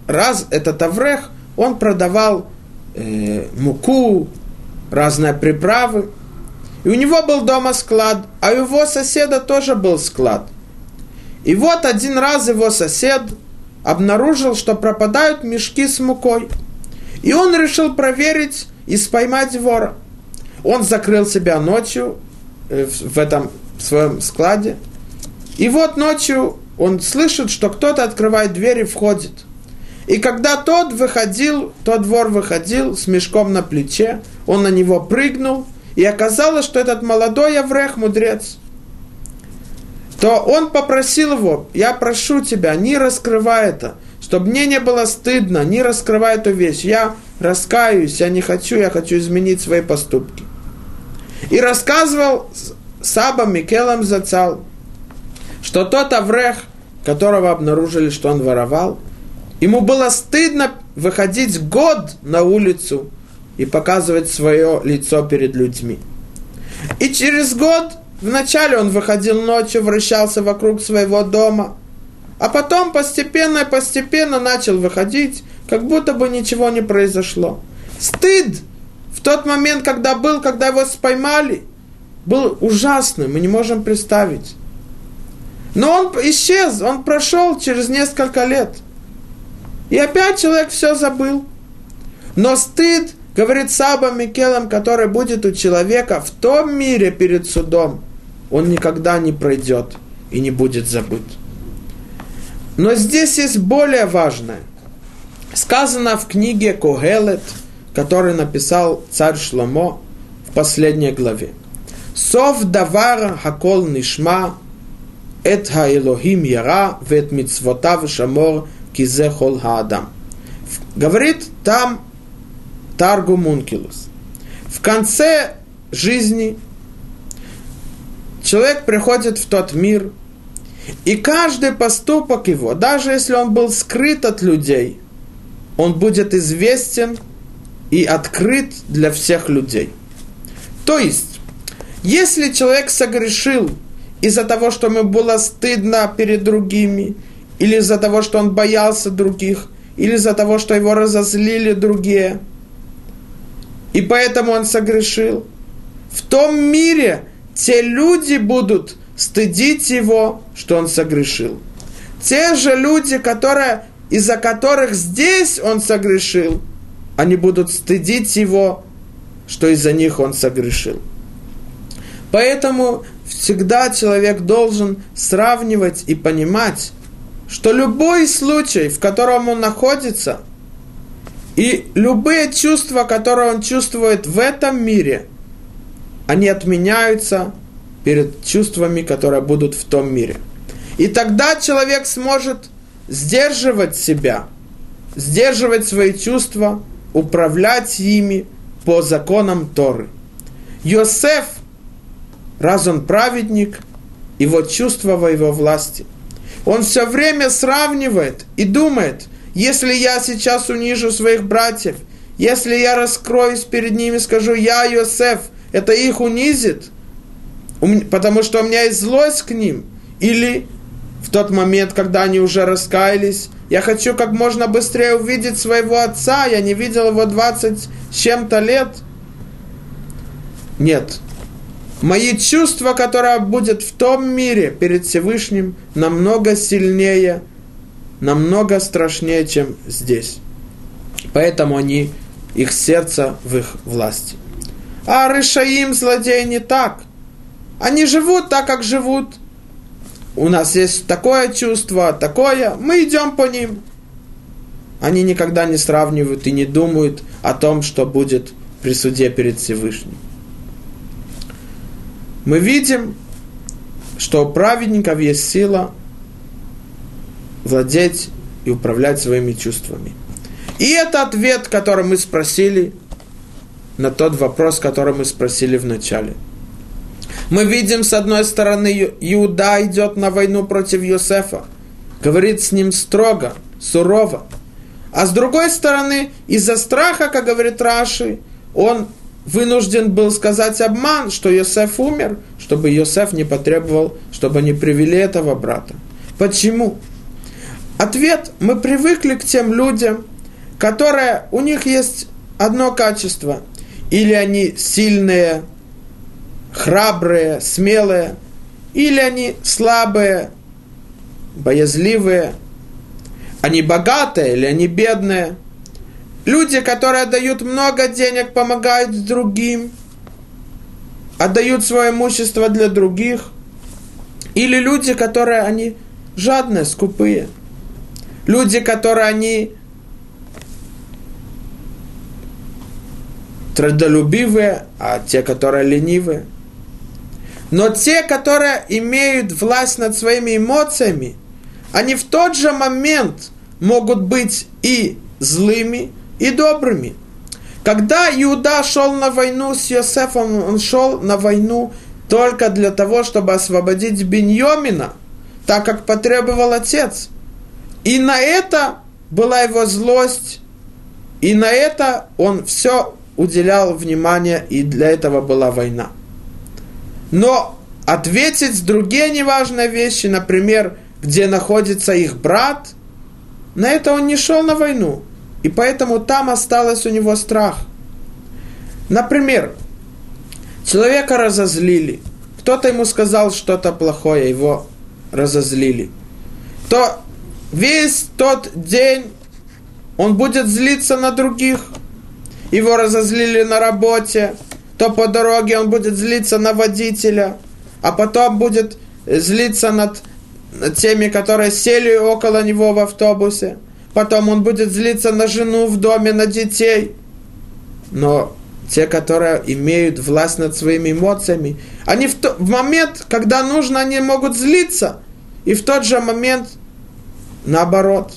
раз этот Аврех, он продавал э, муку, разные приправы. И у него был дома склад, а у его соседа тоже был склад. И вот один раз его сосед обнаружил, что пропадают мешки с мукой. И он решил проверить и споймать вора. Он закрыл себя ночью э, в этом своем складе. И вот ночью он слышит, что кто-то открывает дверь и входит – и когда тот выходил, тот двор выходил с мешком на плече, он на него прыгнул, и оказалось, что этот молодой Аврех, мудрец, то он попросил его, я прошу тебя, не раскрывай это, чтобы мне не было стыдно, не раскрывай эту вещь. Я раскаюсь, я не хочу, я хочу изменить свои поступки. И рассказывал Саба Микелам Зацал, что тот Аврех, которого обнаружили, что он воровал – Ему было стыдно выходить год на улицу и показывать свое лицо перед людьми. И через год, вначале он выходил ночью, вращался вокруг своего дома, а потом постепенно и постепенно начал выходить, как будто бы ничего не произошло. Стыд в тот момент, когда был, когда его споймали, был ужасным, мы не можем представить. Но он исчез, он прошел через несколько лет – и опять человек все забыл. Но стыд, говорит Саба Микелом, который будет у человека в том мире перед судом, он никогда не пройдет и не будет забыт. Но здесь есть более важное. Сказано в книге Когелет, который написал царь Шломо в последней главе. Сов давар хакол нишма, эт хаэлохим яра, вет мицвотав шамор Кизе Хол Хаадам. Говорит там Таргу Мункилус. В конце жизни человек приходит в тот мир, и каждый поступок его, даже если он был скрыт от людей, он будет известен и открыт для всех людей. То есть, если человек согрешил из-за того, что ему было стыдно перед другими, или из-за того, что он боялся других, или из-за того, что его разозлили другие, и поэтому он согрешил, в том мире те люди будут стыдить его, что он согрешил. Те же люди, которые, из-за которых здесь он согрешил, они будут стыдить его, что из-за них он согрешил. Поэтому всегда человек должен сравнивать и понимать, что любой случай, в котором он находится, и любые чувства, которые он чувствует в этом мире, они отменяются перед чувствами, которые будут в том мире. И тогда человек сможет сдерживать себя, сдерживать свои чувства, управлять ими по законам Торы. Йосеф, раз он праведник, его чувства во его власти. Он все время сравнивает и думает, если я сейчас унижу своих братьев, если я раскроюсь перед ними, скажу, я Йосеф, это их унизит – потому что у меня есть злость к ним, или в тот момент, когда они уже раскаялись, я хочу как можно быстрее увидеть своего отца, я не видел его 20 с чем-то лет. Нет. Мои чувства, которые будет в том мире перед Всевышним, намного сильнее, намного страшнее, чем здесь. Поэтому они, их сердце в их власти. А Рышаим, злодеи, не так – они живут так, как живут. У нас есть такое чувство, такое. Мы идем по ним. Они никогда не сравнивают и не думают о том, что будет при суде перед Всевышним. Мы видим, что у праведников есть сила владеть и управлять своими чувствами. И это ответ, который мы спросили на тот вопрос, который мы спросили в начале – мы видим, с одной стороны, Иуда идет на войну против Йосефа, говорит с ним строго, сурово. А с другой стороны, из-за страха, как говорит Раши, он вынужден был сказать обман, что Йосеф умер, чтобы Йосеф не потребовал, чтобы они привели этого брата. Почему? Ответ, мы привыкли к тем людям, которые, у них есть одно качество. Или они сильные, храбрые, смелые, или они слабые, боязливые, они богатые или они бедные. Люди, которые дают много денег, помогают другим, отдают свое имущество для других. Или люди, которые они жадные, скупые. Люди, которые они трудолюбивые, а те, которые ленивые. Но те, которые имеют власть над своими эмоциями, они в тот же момент могут быть и злыми, и добрыми. Когда Иуда шел на войну с Йосефом, он шел на войну только для того, чтобы освободить Беньомина, так как потребовал отец. И на это была его злость, и на это он все уделял внимание, и для этого была война. Но ответить другие неважные вещи, например, где находится их брат, на это он не шел на войну. И поэтому там осталось у него страх. Например, человека разозлили. Кто-то ему сказал что-то плохое, его разозлили. То весь тот день он будет злиться на других. Его разозлили на работе, то по дороге он будет злиться на водителя, а потом будет злиться над теми, которые сели около него в автобусе. Потом он будет злиться на жену в доме, на детей. Но те, которые имеют власть над своими эмоциями, они в, то, в момент, когда нужно, они могут злиться. И в тот же момент наоборот.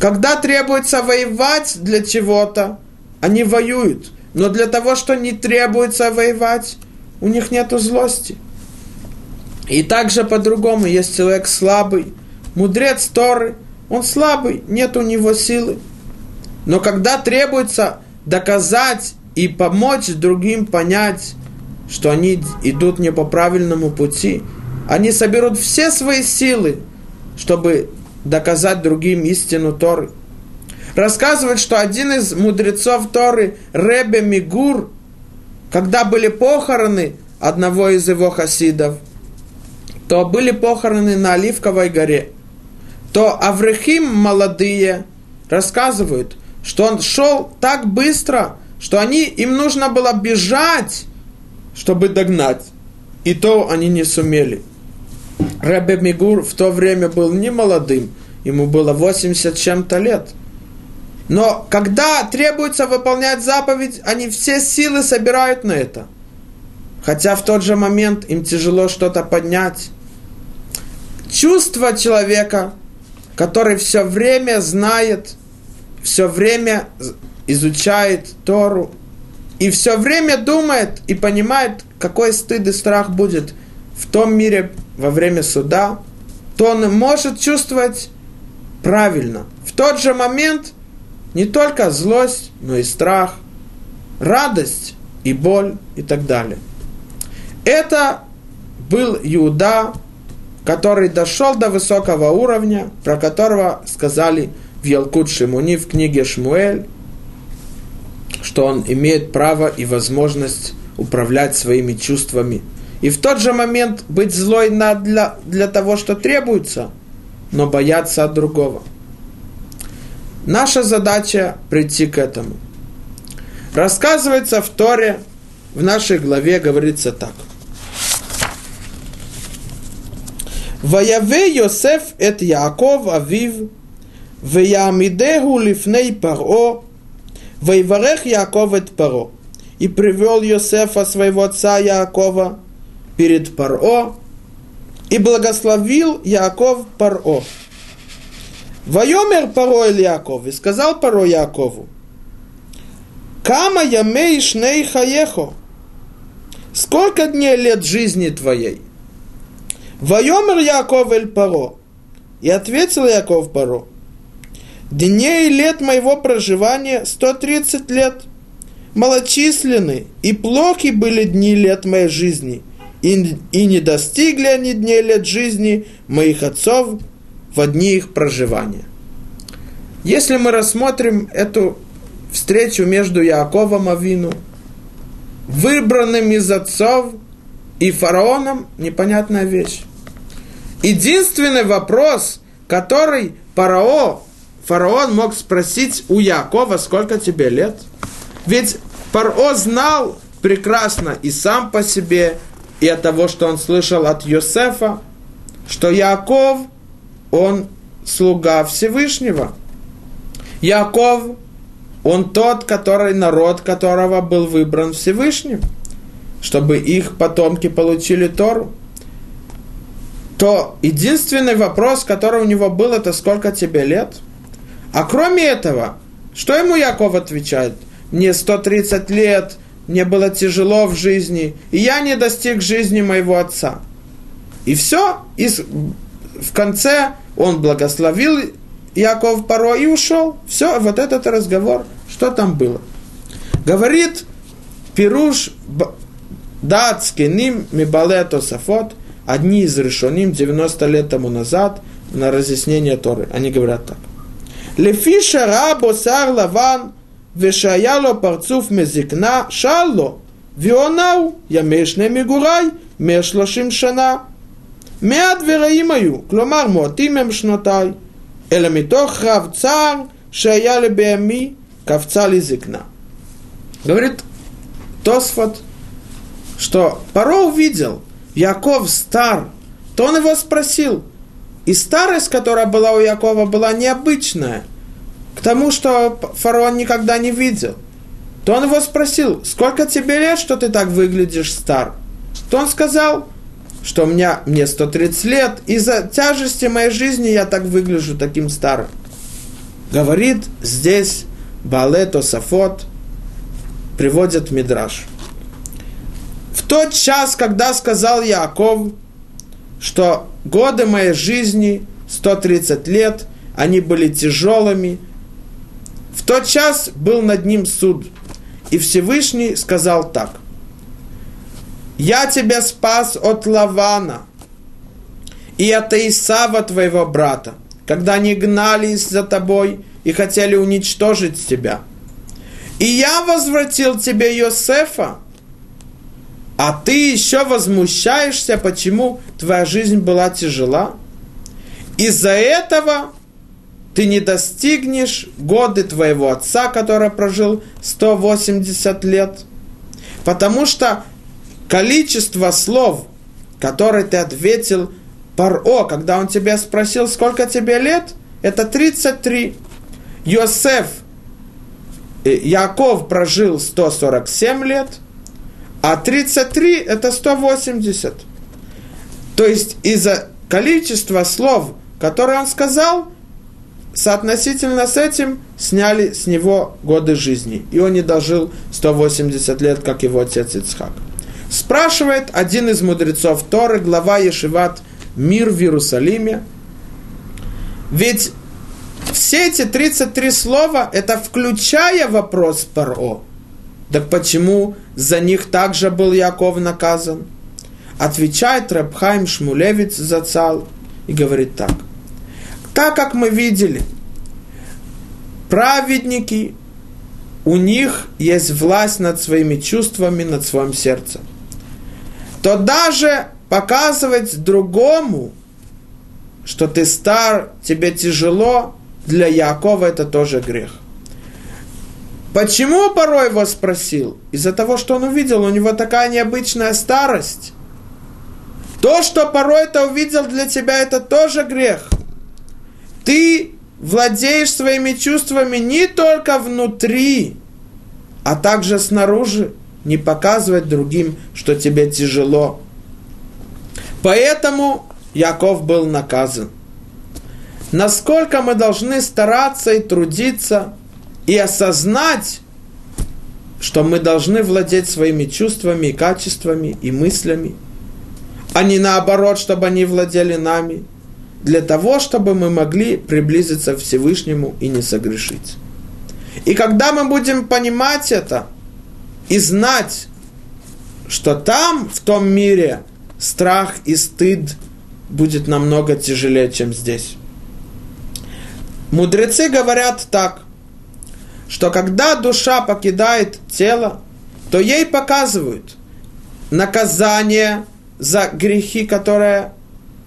Когда требуется воевать для чего-то, они воюют. Но для того, что не требуется воевать, у них нет злости. И также по-другому есть человек слабый, мудрец Торы, он слабый, нет у него силы. Но когда требуется доказать и помочь другим понять, что они идут не по правильному пути, они соберут все свои силы, чтобы доказать другим истину Торы. Рассказывает, что один из мудрецов Торы, Ребе Мигур, когда были похороны одного из его хасидов, то были похороны на Оливковой горе, то Аврехим молодые рассказывают, что он шел так быстро, что они, им нужно было бежать, чтобы догнать. И то они не сумели. Ребе Мигур в то время был не молодым, ему было 80 чем-то лет. Но когда требуется выполнять заповедь, они все силы собирают на это. Хотя в тот же момент им тяжело что-то поднять. Чувство человека, который все время знает, все время изучает Тору, и все время думает и понимает, какой стыд и страх будет в том мире во время суда, то он может чувствовать правильно. В тот же момент не только злость, но и страх, радость и боль и так далее. Это был Иуда, который дошел до высокого уровня, про которого сказали в Ялкут Шимуни в книге Шмуэль, что он имеет право и возможность управлять своими чувствами. И в тот же момент быть злой для, для того, что требуется, но бояться другого. Наша задача прийти к этому. Рассказывается в Торе, в нашей главе говорится так. Ваяве Йосеф эт Яаков Авив, Веямидеху лифней Паро, Вейварех Яков от Паро. И привел Йосефа, своего отца Якова, перед Паро, и благословил Яков Паро. Вайомер или Яков, и сказал Паро Якову, Кама ямей шней хаехо, сколько дней лет жизни твоей? Вайомер Яков эль Паро, и ответил Яков Паро, Дней лет моего проживания 130 лет. Малочисленны и плохи были дни лет моей жизни, и, и не достигли они дней лет жизни моих отцов в дни их проживания. Если мы рассмотрим эту встречу между Яковом Авину, выбранным из отцов и фараоном, непонятная вещь. Единственный вопрос, который фараон фараон мог спросить у Якова, сколько тебе лет? Ведь Паро знал прекрасно и сам по себе, и от того, что он слышал от Йосефа, что Яков, он слуга Всевышнего. Яков, он тот, который, народ которого был выбран Всевышним, чтобы их потомки получили Тору. То единственный вопрос, который у него был, это сколько тебе лет – а кроме этого, что ему Яков отвечает? Мне 130 лет, мне было тяжело в жизни, и я не достиг жизни моего отца. И все, и в конце он благословил Яков Паро и ушел. Все, вот этот разговор, что там было. Говорит Пируш датский ним мибалето сафот, одни из решеним 90 лет тому назад на разъяснение Торы. Они говорят так. Лефиша рабо сар лаван вешаяло парцуф мезикна шалло вионау ямешне мигурай мешлошим шана מעט ורעים היו, כלומר מועטים הם שנותיי, אלא מתוך רב צער שהיה לבהמי, קפצה לי זקנה. Говорит Тосфот, что Паро увидел, Яков стар, то он его спросил, и старость, которая была у Якова, была необычная, к тому, что фараон никогда не видел. То он его спросил, сколько тебе лет, что ты так выглядишь стар? То он сказал, что у меня, мне 130 лет, из-за тяжести моей жизни я так выгляжу таким старым. Говорит здесь Балето Сафот, приводит Мидраш. В тот час, когда сказал Яков, что годы моей жизни, 130 лет, они были тяжелыми, в тот час был над ним суд. И Всевышний сказал так. «Я тебя спас от Лавана и от Исава, твоего брата, когда они гнались за тобой и хотели уничтожить тебя. И я возвратил тебе Йосефа, а ты еще возмущаешься, почему твоя жизнь была тяжела. Из-за этого ты не достигнешь годы твоего отца, который прожил 180 лет. Потому что количество слов, которые ты ответил Паро, когда он тебя спросил, сколько тебе лет, это 33. Йосеф, э, Яков прожил 147 лет, а 33 это 180. То есть из-за количества слов, которые он сказал, соотносительно с этим сняли с него годы жизни. И он не дожил 180 лет, как его отец Ицхак. Спрашивает один из мудрецов Торы, глава Ешиват «Мир в Иерусалиме». Ведь все эти 33 слова, это включая вопрос Паро. Так почему за них также был Яков наказан? Отвечает Рабхайм Шмулевец Зацал и говорит так – так как мы видели, праведники, у них есть власть над своими чувствами, над своим сердцем. То даже показывать другому, что ты стар, тебе тяжело, для Якова это тоже грех. Почему порой его спросил? Из-за того, что он увидел, у него такая необычная старость. То, что порой это увидел для тебя, это тоже грех ты владеешь своими чувствами не только внутри, а также снаружи, не показывать другим, что тебе тяжело. Поэтому Яков был наказан. Насколько мы должны стараться и трудиться и осознать, что мы должны владеть своими чувствами и качествами и мыслями, а не наоборот, чтобы они владели нами – для того, чтобы мы могли приблизиться к Всевышнему и не согрешить. И когда мы будем понимать это и знать, что там, в том мире, страх и стыд будет намного тяжелее, чем здесь. Мудрецы говорят так, что когда душа покидает тело, то ей показывают наказание за грехи, которые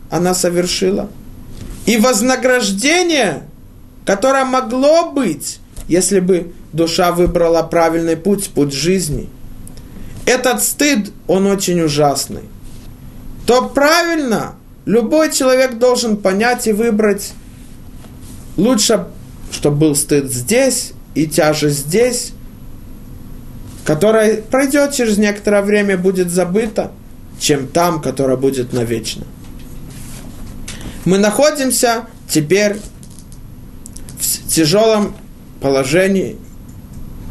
она совершила – и вознаграждение, которое могло быть, если бы душа выбрала правильный путь, путь жизни. Этот стыд, он очень ужасный. То правильно, любой человек должен понять и выбрать лучше, чтобы был стыд здесь и тяжесть здесь, которая пройдет через некоторое время, будет забыта, чем там, которая будет навечно. Мы находимся теперь в тяжелом положении.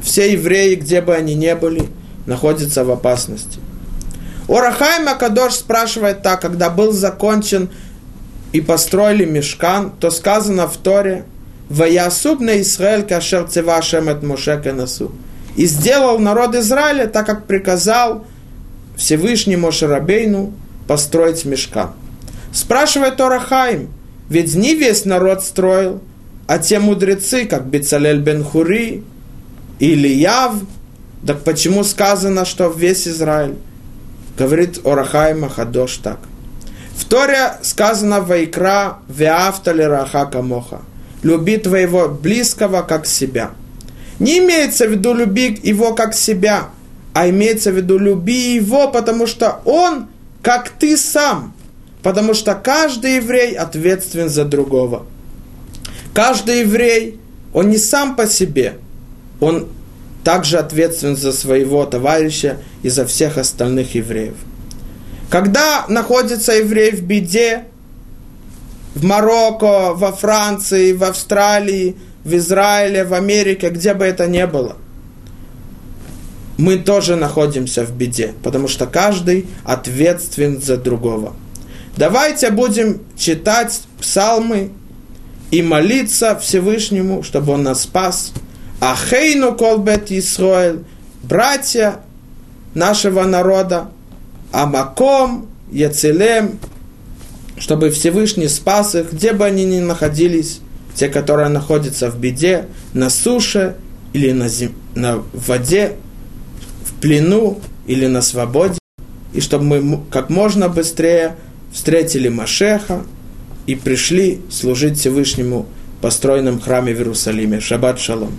Все евреи, где бы они ни были, находятся в опасности. Орахай Макадош спрашивает так, когда был закончен и построили мешкан, то сказано в Торе, «Ваясуб на Исраэль кашер цева шемет Моше насу». И сделал народ Израиля, так как приказал Всевышний Мошерабейну построить мешкан. Спрашивает Орахаим, ведь не весь народ строил, а те мудрецы, как Бецалель бен Хури или Яв, так почему сказано, что весь Израиль? Говорит Орахаим Ахадош так. В Торе сказано Вайкра Веавтали Раха Камоха. Люби твоего близкого как себя. Не имеется в виду люби его как себя, а имеется в виду люби его, потому что он как ты сам. Потому что каждый еврей ответственен за другого. Каждый еврей, он не сам по себе, он также ответственен за своего товарища и за всех остальных евреев. Когда находится еврей в беде, в Марокко, во Франции, в Австралии, в Израиле, в Америке, где бы это ни было, мы тоже находимся в беде, потому что каждый ответственен за другого. Давайте будем читать псалмы и молиться Всевышнему, чтобы Он нас спас. Ахейну колбет Исраэль, братья нашего народа, Амаком, Яцелем, чтобы Всевышний спас их, где бы они ни находились, те, которые находятся в беде, на суше или на, зем... на воде, в плену или на свободе, и чтобы мы как можно быстрее встретили Машеха и пришли служить Всевышнему построенном храме в Иерусалиме. Шаббат шалом.